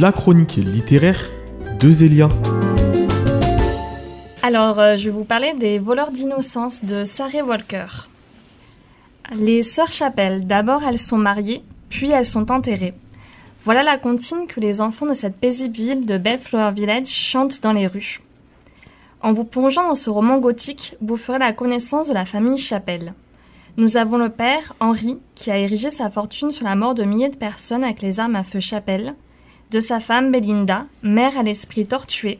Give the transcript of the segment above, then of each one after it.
la chronique littéraire de Zélia. Alors, euh, je vais vous parler des voleurs d'innocence de Sarah Walker. Les sœurs Chapelle, d'abord elles sont mariées, puis elles sont enterrées. Voilà la comptine que les enfants de cette paisible ville de Bellflower Village chantent dans les rues. En vous plongeant dans ce roman gothique, vous ferez la connaissance de la famille Chapelle. Nous avons le père, Henri, qui a érigé sa fortune sur la mort de milliers de personnes avec les armes à feu Chapelle, de sa femme Belinda, mère à l'esprit tortué,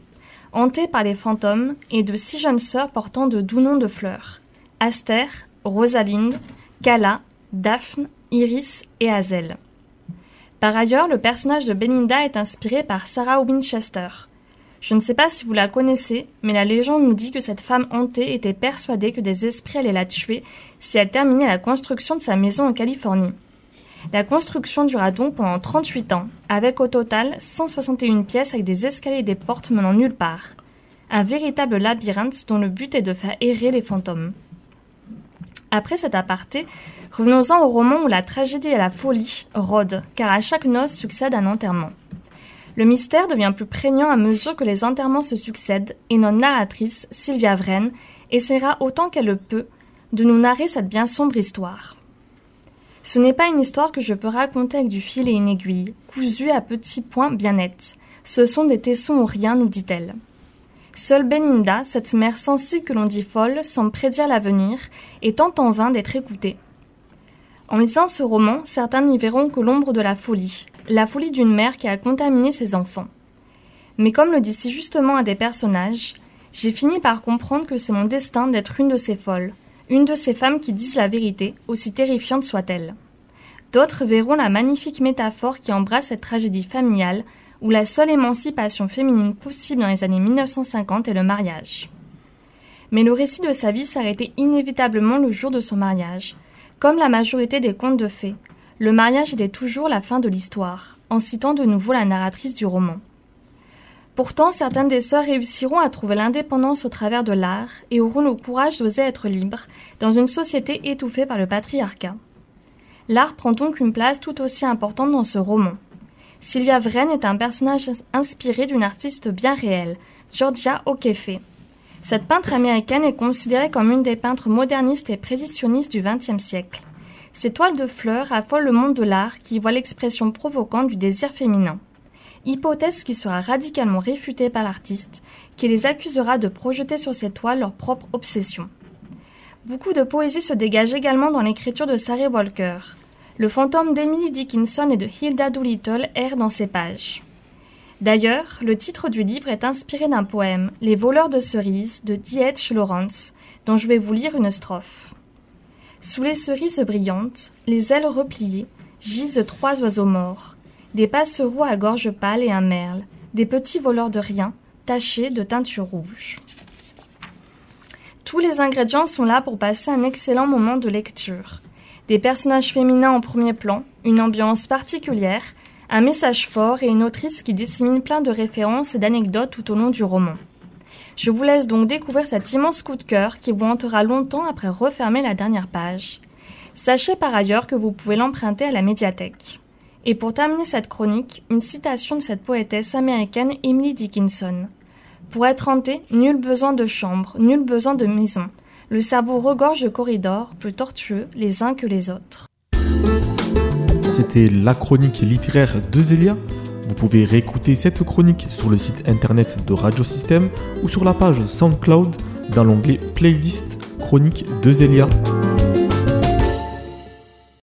hantée par les fantômes, et de six jeunes sœurs portant de doux noms de fleurs Aster, Rosalinde, Cala, Daphne, Iris et Hazel. Par ailleurs, le personnage de Belinda est inspiré par Sarah Winchester. Je ne sais pas si vous la connaissez, mais la légende nous dit que cette femme hantée était persuadée que des esprits allaient la tuer si elle terminait la construction de sa maison en Californie. La construction dura donc pendant 38 ans, avec au total 161 pièces avec des escaliers et des portes menant nulle part. Un véritable labyrinthe dont le but est de faire errer les fantômes. Après cet aparté, revenons-en au roman où la tragédie et la folie rôdent, car à chaque noce succède un enterrement. Le mystère devient plus prégnant à mesure que les enterrements se succèdent et notre narratrice, Sylvia Vren, essaiera autant qu'elle le peut de nous narrer cette bien sombre histoire. Ce n'est pas une histoire que je peux raconter avec du fil et une aiguille, cousue à petits points bien nets. Ce sont des tessons ou rien, nous dit-elle. Seule Belinda, cette mère sensible que l'on dit folle, semble prédire l'avenir et tente en vain d'être écoutée. En lisant ce roman, certains n'y verront que l'ombre de la folie, la folie d'une mère qui a contaminé ses enfants. Mais comme le dit si justement un des personnages, j'ai fini par comprendre que c'est mon destin d'être une de ces folles, une de ces femmes qui disent la vérité, aussi terrifiante soit-elle. D'autres verront la magnifique métaphore qui embrasse cette tragédie familiale où la seule émancipation féminine possible dans les années 1950 est le mariage. Mais le récit de sa vie s'arrêtait inévitablement le jour de son mariage. Comme la majorité des contes de fées, le mariage était toujours la fin de l'histoire, en citant de nouveau la narratrice du roman. Pourtant, certaines des sœurs réussiront à trouver l'indépendance au travers de l'art et auront le courage d'oser être libres dans une société étouffée par le patriarcat. L'art prend donc une place tout aussi importante dans ce roman. Sylvia Vren est un personnage inspiré d'une artiste bien réelle, Georgia O'Keeffe. Cette peintre américaine est considérée comme une des peintres modernistes et précisionnistes du XXe siècle. Ces toiles de fleurs affolent le monde de l'art qui voit l'expression provocante du désir féminin. Hypothèse qui sera radicalement réfutée par l'artiste, qui les accusera de projeter sur ces toiles leur propre obsession. Beaucoup de poésie se dégage également dans l'écriture de Sarah Walker. Le fantôme d'Emily Dickinson et de Hilda Doolittle erre dans ces pages. D'ailleurs, le titre du livre est inspiré d'un poème, Les voleurs de cerises, de D.H. Lawrence, dont je vais vous lire une strophe. Sous les cerises brillantes, les ailes repliées, gisent trois oiseaux morts, des passereaux à gorge pâle et un merle, des petits voleurs de rien, tachés de teinture rouge. Tous les ingrédients sont là pour passer un excellent moment de lecture. Des personnages féminins en premier plan, une ambiance particulière, un message fort et une autrice qui dissémine plein de références et d'anecdotes tout au long du roman. Je vous laisse donc découvrir cet immense coup de cœur qui vous hantera longtemps après refermer la dernière page. Sachez par ailleurs que vous pouvez l'emprunter à la médiathèque. Et pour terminer cette chronique, une citation de cette poétesse américaine Emily Dickinson. Pour être hanté, nul besoin de chambre, nul besoin de maison. Le cerveau regorge de corridors, plus tortueux les uns que les autres. C'était la chronique littéraire de Zélia vous pouvez réécouter cette chronique sur le site internet de Radio Système ou sur la page SoundCloud dans l'onglet Playlist Chronique de Zélia.